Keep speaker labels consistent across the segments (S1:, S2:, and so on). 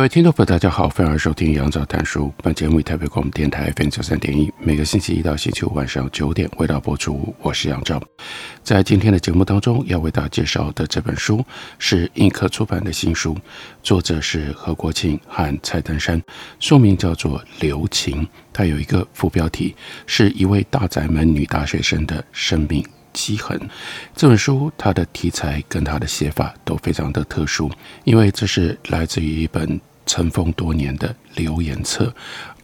S1: 各位听众朋友，大家好，欢迎收听杨照谈书。本节目以台北广播电台 FM 九三点一，每个星期一到星期五晚上九点为大家播出。我是杨照。在今天的节目当中，要为大家介绍的这本书是印刻出版的新书，作者是何国庆和蔡登山，书名叫做《留情》，它有一个副标题，是一位大宅门女大学生的生命迹痕。这本书它的题材跟它的写法都非常的特殊，因为这是来自于一本尘封多年的留言册，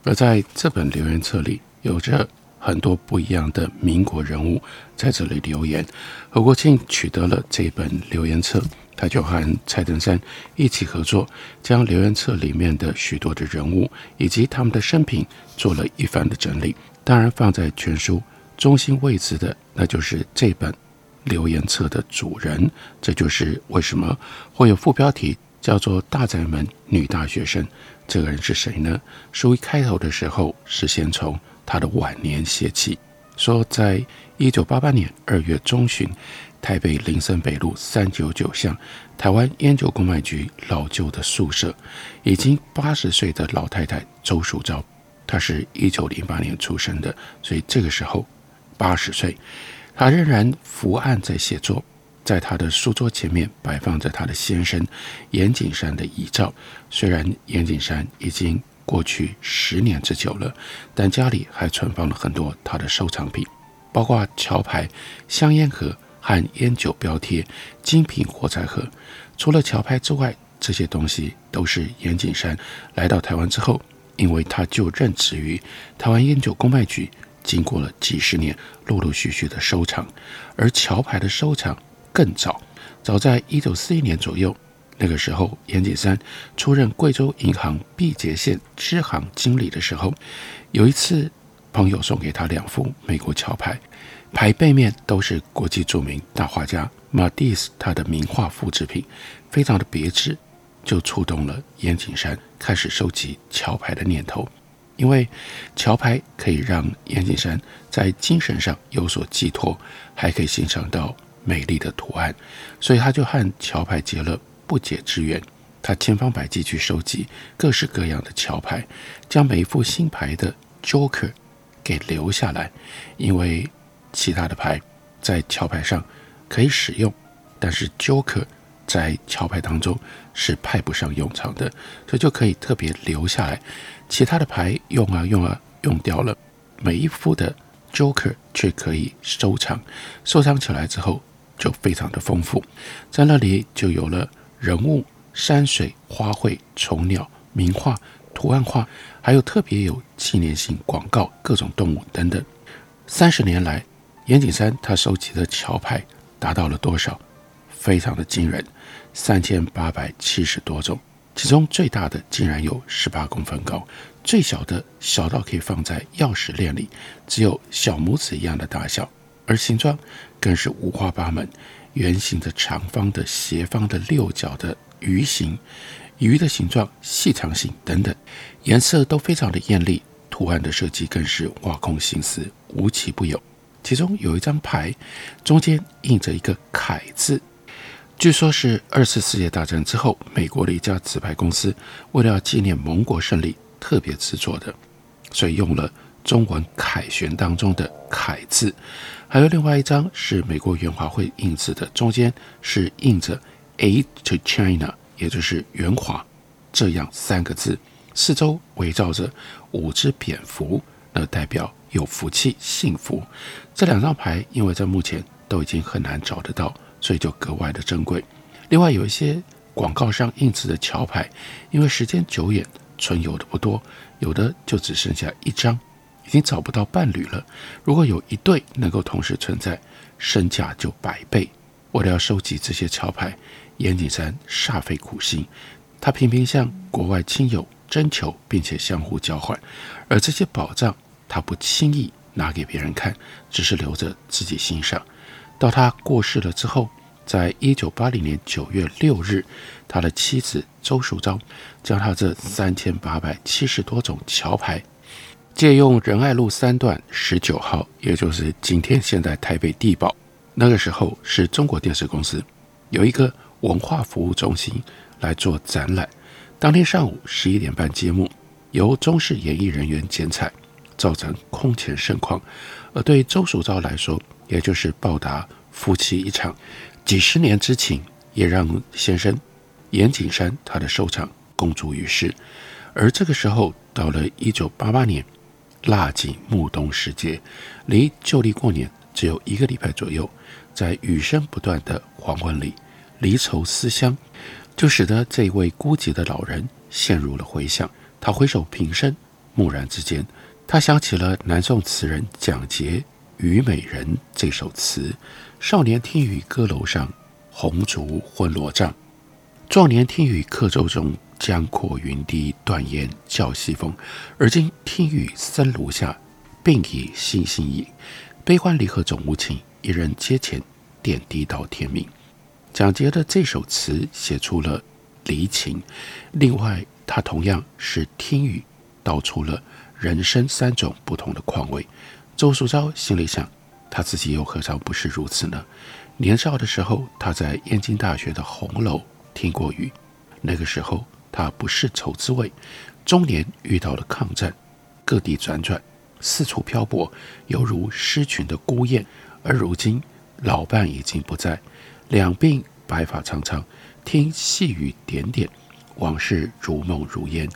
S1: 而在这本留言册里，有着很多不一样的民国人物在这里留言。何国庆取得了这本留言册，他就和蔡登山一起合作，将留言册里面的许多的人物以及他们的生平做了一番的整理。当然，放在全书中心位置的，那就是这本留言册的主人。这就是为什么会有副标题。叫做大宅门女大学生，这个人是谁呢？书一开头的时候是先从她的晚年写起，说在一九八八年二月中旬，台北林森北路三九九巷台湾烟酒公卖局老旧的宿舍，已经八十岁的老太太周淑昭，她是一九零八年出生的，所以这个时候八十岁，她仍然伏案在写作。在他的书桌前面摆放着他的先生严景山的遗照。虽然严景山已经过去十年之久了，但家里还存放了很多他的收藏品，包括桥牌、香烟盒和烟酒标贴、精品火柴盒。除了桥牌之外，这些东西都是严景山来到台湾之后，因为他就任职于台湾烟酒公卖局，经过了几十年陆陆续续的收藏，而桥牌的收藏。更早，早在一九四一年左右，那个时候，严景山出任贵州银行毕节县支行经理的时候，有一次，朋友送给他两副美国桥牌，牌背面都是国际著名大画家马蒂斯他的名画复制品，非常的别致，就触动了严景山开始收集桥牌的念头，因为桥牌可以让严景山在精神上有所寄托，还可以欣赏到。美丽的图案，所以他就和桥牌结了不解之缘。他千方百计去收集各式各样的桥牌，将每一副新牌的 Joker 给留下来。因为其他的牌在桥牌上可以使用，但是 Joker 在桥牌当中是派不上用场的，所以就可以特别留下来。其他的牌用啊用啊用掉了，每一副的 Joker 却可以收藏，收藏起来之后。就非常的丰富，在那里就有了人物、山水、花卉、虫鸟、名画、图案画，还有特别有纪念性广告、各种动物等等。三十年来，岩景山他收集的桥牌达到了多少？非常的惊人，三千八百七十多种，其中最大的竟然有十八公分高，最小的小到可以放在钥匙链里，只有小拇指一样的大小。而形状更是五花八门，圆形的、长方的、斜方的、六角的、鱼形、鱼的形状、细长形等等，颜色都非常的艳丽，图案的设计更是挖空心思，无奇不有。其中有一张牌，中间印着一个“凯”字，据说是二次世界大战之后，美国的一家纸牌公司为了要纪念盟国胜利特别制作的，所以用了中文凯旋当中的“凯”字。还有另外一张是美国元华会印制的，中间是印着 “Aid to China”，也就是元华这样三个字，四周围绕着五只蝙蝠，那代表有福气、幸福。这两张牌因为在目前都已经很难找得到，所以就格外的珍贵。另外有一些广告上印制的桥牌，因为时间久远，存有的不多，有的就只剩下一张。已经找不到伴侣了。如果有一对能够同时存在，身价就百倍。为了要收集这些桥牌，严景山煞费苦心，他频频向国外亲友征求，并且相互交换。而这些宝藏，他不轻易拿给别人看，只是留着自己欣赏。到他过世了之后，在一九八零年九月六日，他的妻子周淑昭将他这三千八百七十多种桥牌，借用仁爱路三段十九号，也就是今天现在台北地堡。那个时候是中国电视公司有一个文化服务中心来做展览。当天上午十一点半揭幕，由中式演艺人员剪彩，造成空前盛况。而对周淑昭来说，也就是报答夫妻一场几十年之情，也让先生严景山他的收藏公诸于世。而这个时候到了一九八八年，腊井暮冬时节，离旧历过年只有一个礼拜左右。在雨声不断的黄昏里，离愁思乡，就使得这位孤寂的老人陷入了回想。他回首平生，蓦然之间，他想起了南宋词人蒋捷《虞美人》这首词：“少年听雨歌楼上，红烛昏罗帐；壮年听雨客舟中，江阔云低断雁叫西风。而今听雨僧庐下，病已心心矣。悲欢离合总无情。”一人阶前，点滴到天明。蒋捷的这首词写出了离情，另外，他同样是听雨道出了人生三种不同的况味。周淑昭心里想，他自己又何尝不是如此呢？年少的时候，他在燕京大学的红楼听过雨，那个时候他不识愁滋味。中年遇到了抗战，各地辗转，四处漂泊，犹如失群的孤雁。而如今，老伴已经不在，两鬓白发苍苍，听细雨点点，往事如梦如烟，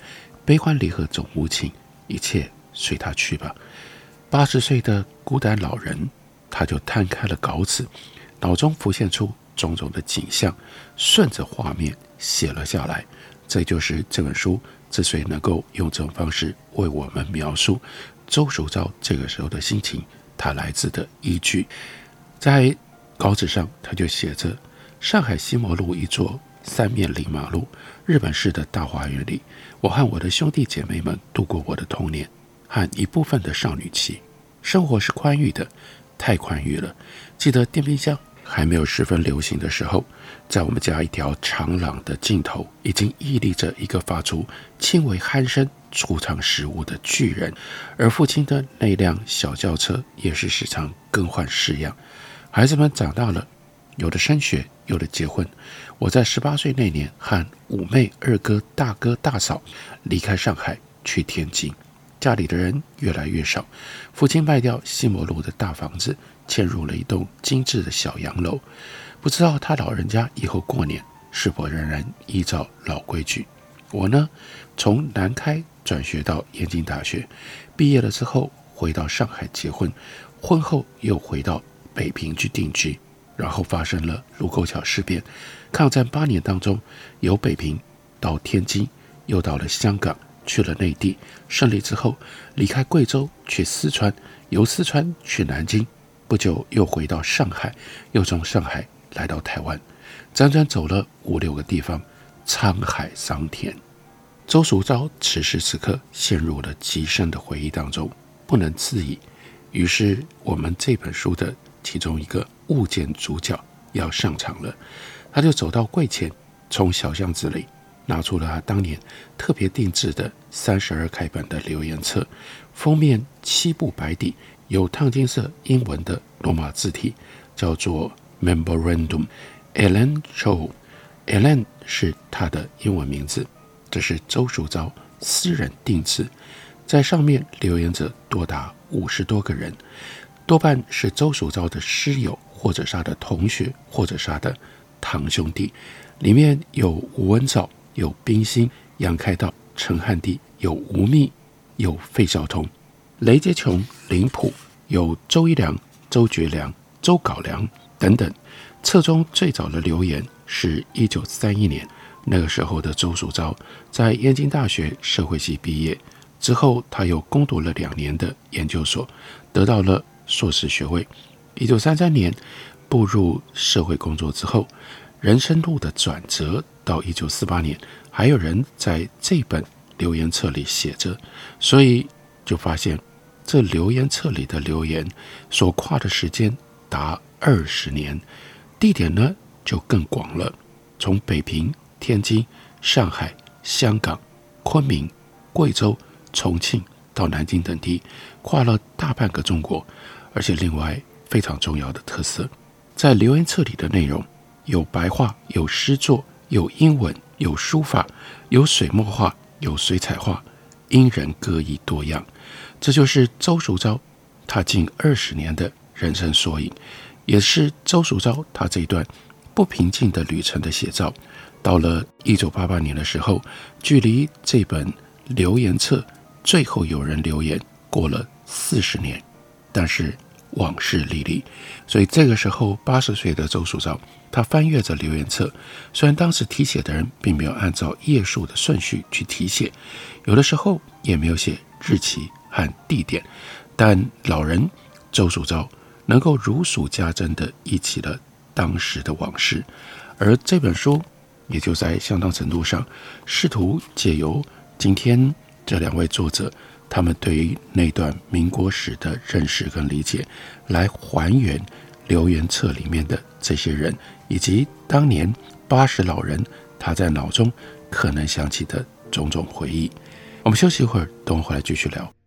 S1: 悲欢离合总无情，一切随他去吧。八十岁的孤单老人，他就摊开了稿纸，脑中浮现出种种的景象，顺着画面写了下来。这就是这本书之所以能够用这种方式为我们描述周淑昭这个时候的心情。他来自的依据，在稿纸上，他就写着：上海西摩路一座三面临马路、日本式的大花园里，我和我的兄弟姐妹们度过我的童年和一部分的少女期。生活是宽裕的，太宽裕了。记得电冰箱还没有十分流行的时候，在我们家一条长廊的尽头，已经屹立着一个发出轻微鼾声。储藏食物的巨人，而父亲的那辆小轿车也是时常更换式样。孩子们长大了，有的升学，有的结婚。我在十八岁那年，和五妹、二哥、大哥、大嫂离开上海去天津，家里的人越来越少。父亲卖掉西摩路的大房子，迁入了一栋精致的小洋楼。不知道他老人家以后过年是否仍然依照老规矩。我呢，从南开。转学到燕京大学，毕业了之后回到上海结婚，婚后又回到北平去定居，然后发生了卢沟桥事变。抗战八年当中，由北平到天津，又到了香港，去了内地。胜利之后，离开贵州去四川，由四川去南京，不久又回到上海，又从上海来到台湾，辗转走了五六个地方，沧海桑田。周淑昭此时此刻陷入了极深的回忆当中，不能自已。于是，我们这本书的其中一个物件主角要上场了。他就走到柜前，从小巷子里拿出了他当年特别定制的三十二开本的留言册，封面漆布白底，有烫金色英文的罗马字体，叫做 Memorandum。Ellen Cho，Ellen 是他的英文名字。这是周淑昭私人定制，在上面留言者多达五十多个人，多半是周淑昭的师友，或者是他的同学，或者是他的堂兄弟。里面有吴文藻，有冰心、杨开道、陈汉地，有吴宓，有费孝通、雷洁琼、林溥，有周一良、周觉良、周稿良等等。册中最早的留言是一九三一年。那个时候的周树钊在燕京大学社会系毕业之后，他又攻读了两年的研究所，得到了硕士学位。一九三三年，步入社会工作之后，人生路的转折到一九四八年，还有人在这本留言册里写着，所以就发现这留言册里的留言所跨的时间达二十年，地点呢就更广了，从北平、天津、上海、香港、昆明、贵州、重庆到南京等地，跨了大半个中国，而且另外非常重要的特色，在留言册里的内容有白话、有诗作、有英文、有书法、有水墨画、有水彩画，因人各异多样。这就是周淑昭他近二十年的人生缩影，也是周淑昭他这一段不平静的旅程的写照。到了一九八八年的时候，距离这本留言册最后有人留言过了四十年，但是往事历历，所以这个时候八十岁的周淑昭，他翻阅着留言册，虽然当时题写的人并没有按照页数的顺序去题写，有的时候也没有写日期和地点，但老人周淑昭能够如数家珍地忆起了当时的往事，而这本书。也就在相当程度上，试图借由今天这两位作者他们对于那段民国史的认识跟理解，来还原留言册里面的这些人，以及当年八十老人他在脑中可能想起的种种回忆。我们休息一会儿，等我回来继续聊。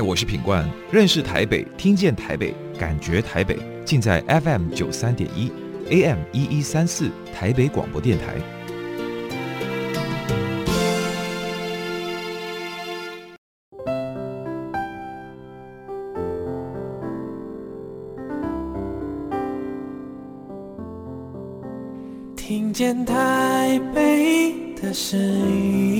S2: 我是品冠，认识台北，听见台北，感觉台北，尽在 FM 九三点一，AM 一一三四，台北广播电台。
S3: 听见台北的声音。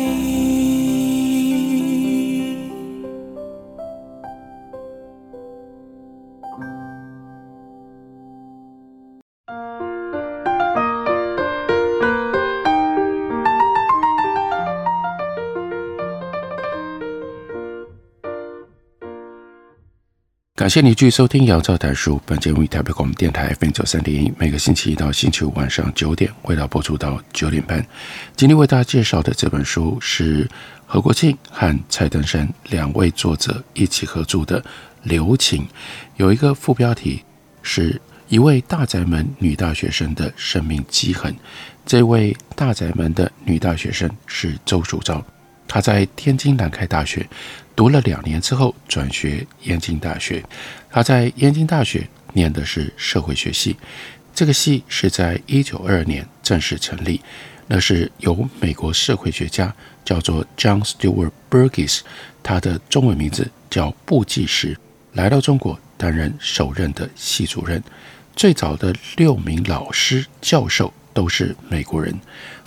S1: 感谢你继续收听《杨照谈书》。本节目以台北广播电台 FM 九三点一，每个星期一到星期五晚上九点，为大家播出到九点半。今天为大家介绍的这本书是何国庆和蔡登山两位作者一起合著的《留情》，有一个副标题是一位大宅门女大学生的生命迹痕。这位大宅门的女大学生是周淑昭。他在天津南开大学读了两年之后，转学燕京大学。他在燕京大学念的是社会学系，这个系是在一九二二年正式成立。那是由美国社会学家叫做 John Stewart Burgess，他的中文名字叫布季时，来到中国担任首任的系主任。最早的六名老师教授都是美国人。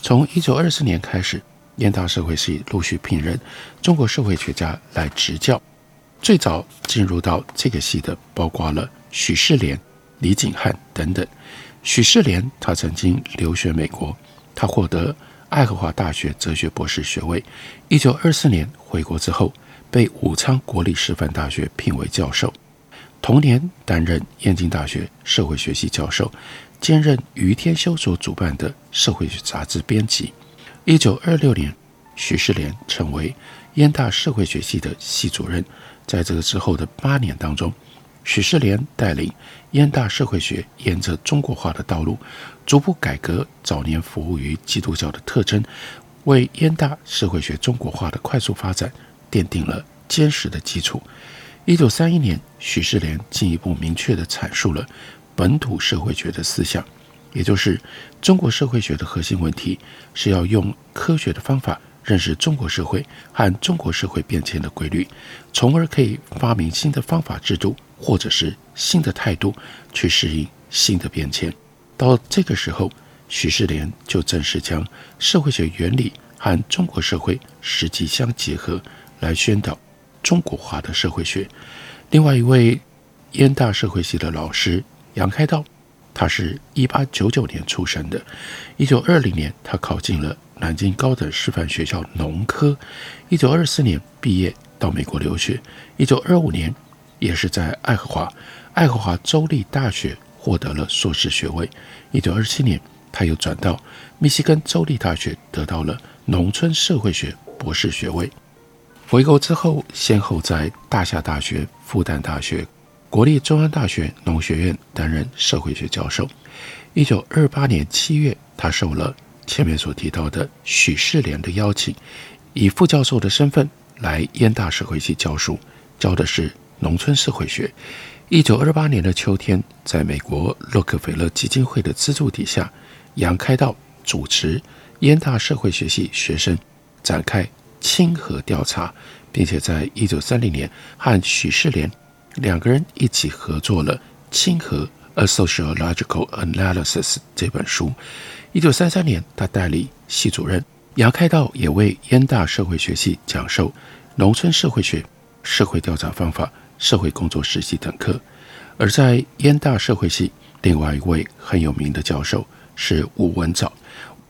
S1: 从一九二四年开始。燕大社会系陆续聘任中国社会学家来执教。最早进入到这个系的，包括了许世莲、李景汉等等。许世莲他曾经留学美国，他获得爱荷华大学哲学博士学位。一九二四年回国之后，被武昌国立师范大学聘为教授。同年担任燕京大学社会学系教授，兼任余天修所主办的社会学杂志编辑。一九二六年，许世莲成为燕大社会学系的系主任。在这个之后的八年当中，许世莲带领燕大社会学沿着中国化的道路，逐步改革早年服务于基督教的特征，为燕大社会学中国化的快速发展奠定了坚实的基础。一九三一年，许世莲进一步明确地阐述了本土社会学的思想，也就是中国社会学的核心问题是要用科学的方法认识中国社会和中国社会变迁的规律，从而可以发明新的方法制度或者是新的态度去适应新的变迁。到这个时候，许世莲就正式将社会学原理和中国社会实际相结合，来宣导中国化的社会学。另外一位燕大社会系的老师杨开道，他是一八九九年出生的，一九二零年他考进了南京高等师范学校农科，一九二四年毕业到美国留学，一九二五年也是在爱荷华爱荷华州立大学获得了硕士学位，一九二七年。他又转到密西根州立大学，得到了农村社会学博士学位。回国之后，先后在大夏大学、复旦大学、国立中央大学农学院担任社会学教授。一九二八年七月，他受了前面所提到的许世莲的邀请，以副教授的身份来燕大社会系教书，教的是农村社会学。一九二八年的秋天，在美国洛克菲勒基金会的资助底下。杨开道主持燕大社会学系学生展开亲和调查，并且在一九三零年和许世莲两个人一起合作了《亲和 A Sociological Analysis》这本书。一九三三年，他代理系主任，杨开道也为燕大社会学系讲授农村社会学、社会调查方法、社会工作实习等课。而在燕大社会系，另外一位很有名的教授。是吴文藻。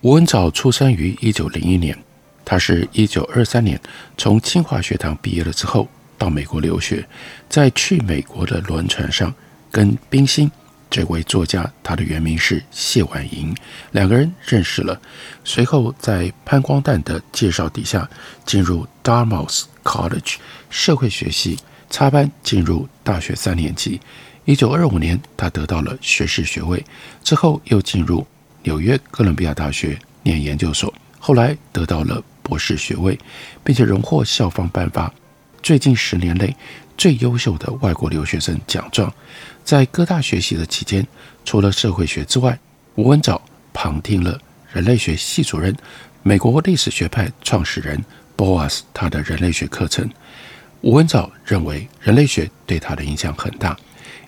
S1: 吴文藻出生于一九零一年，他是一九二三年从清华学堂毕业了之后，到美国留学，在去美国的轮船上，跟冰心这位作家，他的原名是谢婉莹，两个人认识了，随后在潘光旦的介绍底下，进入 Dartmouth College 社会学系插班，进入大学三年级。一九二五年，他得到了学士学位，之后又进入。纽约哥伦比亚大学念研究所，后来得到了博士学位，并且荣获校方颁发最近十年内最优秀的外国留学生奖状。在各大学习的期间，除了社会学之外，吴文藻旁听了人类学系主任、美国历史学派创始人 Boas 他的人类学课程。吴文藻认为人类学对他的影响很大。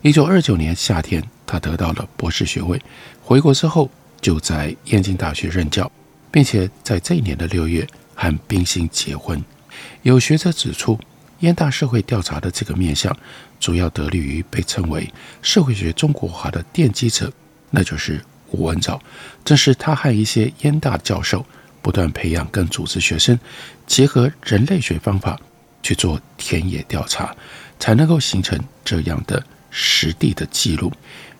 S1: 一九二九年夏天，他得到了博士学位，回国之后。就在燕京大学任教，并且在这一年的六月和冰心结婚。有学者指出，燕大社会调查的这个面向，主要得力于被称为社会学中国化的奠基者，那就是吴文藻。正是他和一些燕大教授不断培养跟组织学生，结合人类学方法去做田野调查，才能够形成这样的实地的记录。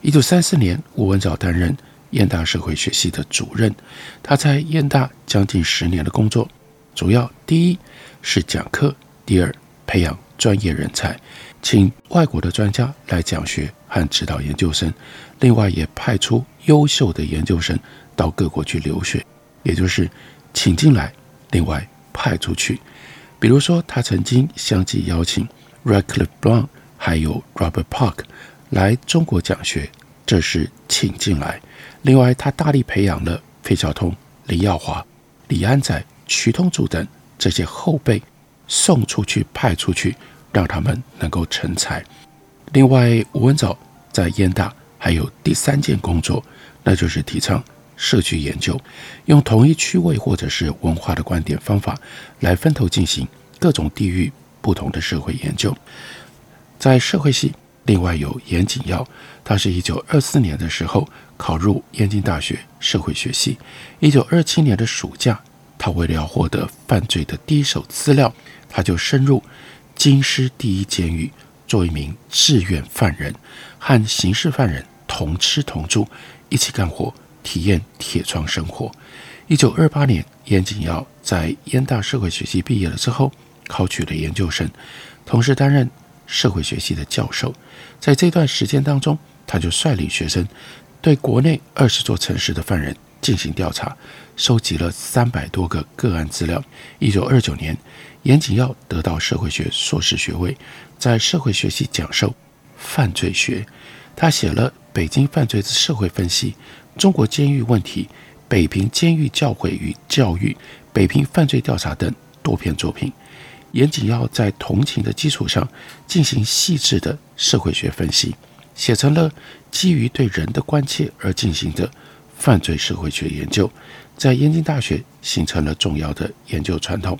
S1: 一九三四年，吴文藻担任。燕大社会学系的主任，他在燕大将近十年的工作，主要第一是讲课，第二培养专业人才，请外国的专家来讲学和指导研究生，另外也派出优秀的研究生到各国去留学，也就是请进来，另外派出去。比如说，他曾经相继邀请 Radcliffe Brown 还有 Robert Park 来中国讲学，这是请进来。另外，他大力培养了费孝通、李耀华、李安仔、徐通祖等这些后辈，送出去、派出去，让他们能够成才。另外，吴文藻在燕大还有第三件工作，那就是提倡社区研究，用同一区位或者是文化的观点方法来分头进行各种地域不同的社会研究。在社会系，另外有严景耀，他是一九二四年的时候。考入燕京大学社会学系。一九二七年的暑假，他为了要获得犯罪的第一手资料，他就深入京师第一监狱，做一名志愿犯人，和刑事犯人同吃同住，一起干活，体验铁窗生活。一九二八年，严景耀在燕大社会学系毕业了之后，考取了研究生，同时担任社会学系的教授。在这段时间当中，他就率领学生。对国内二十座城市的犯人进行调查，收集了三百多个个案资料。一九二九年，严谨耀得到社会学硕士学位，在社会学系讲授犯罪学。他写了《北京犯罪之社会分析》《中国监狱问题》《北平监狱教诲与教育》《北平犯罪调查》等多篇作品。严谨耀在同情的基础上进行细致的社会学分析，写成了基于对人的关切而进行的犯罪社会学研究，在燕京大学形成了重要的研究传统。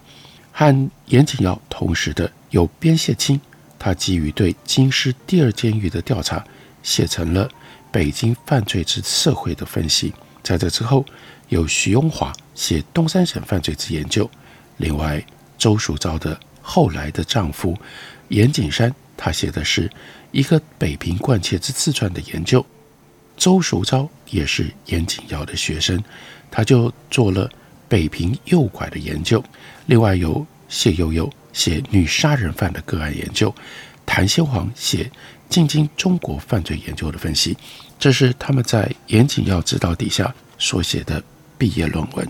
S1: 和严景尧同时的有边谢清，他基于对京师第二监狱的调查，写成了北京犯罪之社会的分析。在这之后，有徐永华写东三省犯罪之研究。另外，周淑昭的后来的丈夫严景山，他写的是一个北平贯彻之自传的研究。周淑昭也是严景尧的学生，他就做了北平诱拐的研究。另外有谢悠悠写女杀人犯的个案研究，谭先煌写进京中国犯罪研究的分析，这是他们在严谨要指导底下所写的毕业论文。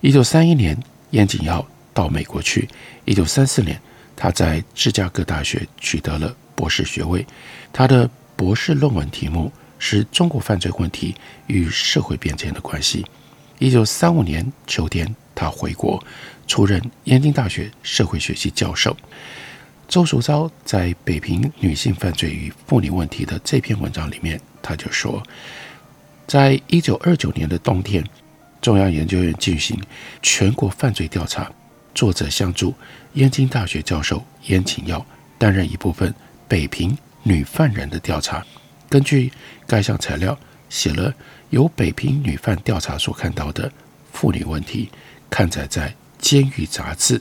S1: 一九三一年，严谨要到美国去。一九三四年，他在芝加哥大学取得了博士学位。他的博士论文题目是中国犯罪问题与社会变迁的关系。一九三五年秋天，他回国。出任燕京大学社会学系教授。周淑昭在《北平女性犯罪与妇女问题》的这篇文章里面，他就说，在一九二九年的冬天，中央研究院进行全国犯罪调查，作者相助燕京大学教授严谨要担任一部分北平女犯人的调查。根据该项材料，写了由北平女犯调查所看到的妇女问题，刊载在。监狱杂志，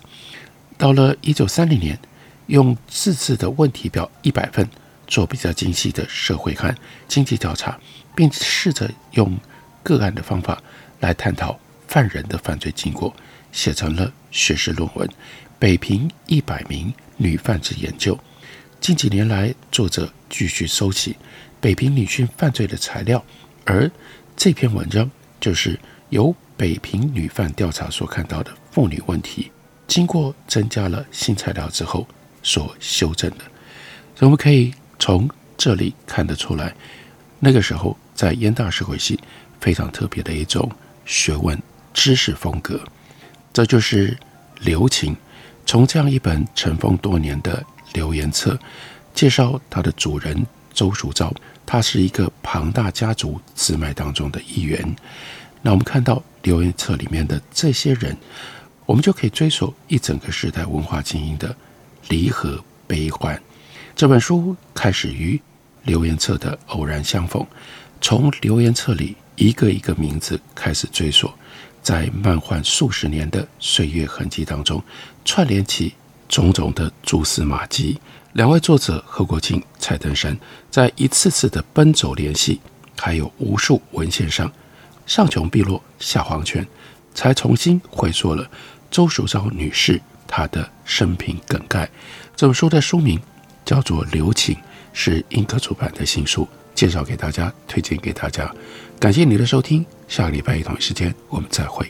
S1: 到了一九三零年，用自制的问题表一百份做比较精细的社会和经济调查，并试着用个案的方法来探讨犯人的犯罪经过，写成了学士论文《北平一百名女犯之研究》。近几年来，作者继续收集北平女性犯罪的材料，而这篇文章就是由北平女犯调查所看到的。妇女问题经过增加了新材料之后所修正的，所以我们可以从这里看得出来，那个时候在燕大社会系非常特别的一种学问知识风格。这就是留情。从这样一本尘封多年的留言册介绍它的主人周淑昭，他是一个庞大家族支脉当中的一员。那我们看到留言册里面的这些人。我们就可以追溯一整个时代文化精英的离合悲欢。这本书开始于留言册的偶然相逢，从留言册里一个一个名字开始追溯，在漫画数十年的岁月痕迹当中，串联起种种的蛛丝马迹。两位作者何国庆、蔡登山在一次次的奔走联系，还有无数文献上上穷碧落下黄泉，才重新回溯了。周淑昭女士，她的生平梗概。这本书的书名叫做《留情》，是印刻出版的新书，介绍给大家，推荐给大家。感谢你的收听，下个礼拜一同一时间我们再会。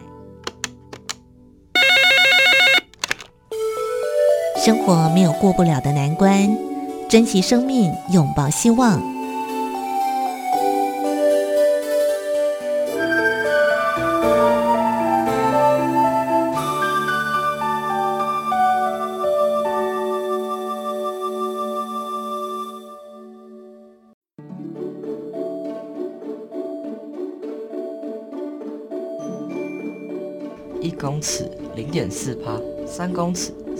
S4: 生活没有过不了的难关，珍惜生命，拥抱希望。
S5: 一公尺零点四帕，三公尺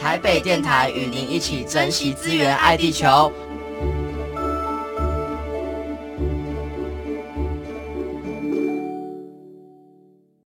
S5: 台北电台与您一起珍惜资源，爱地球。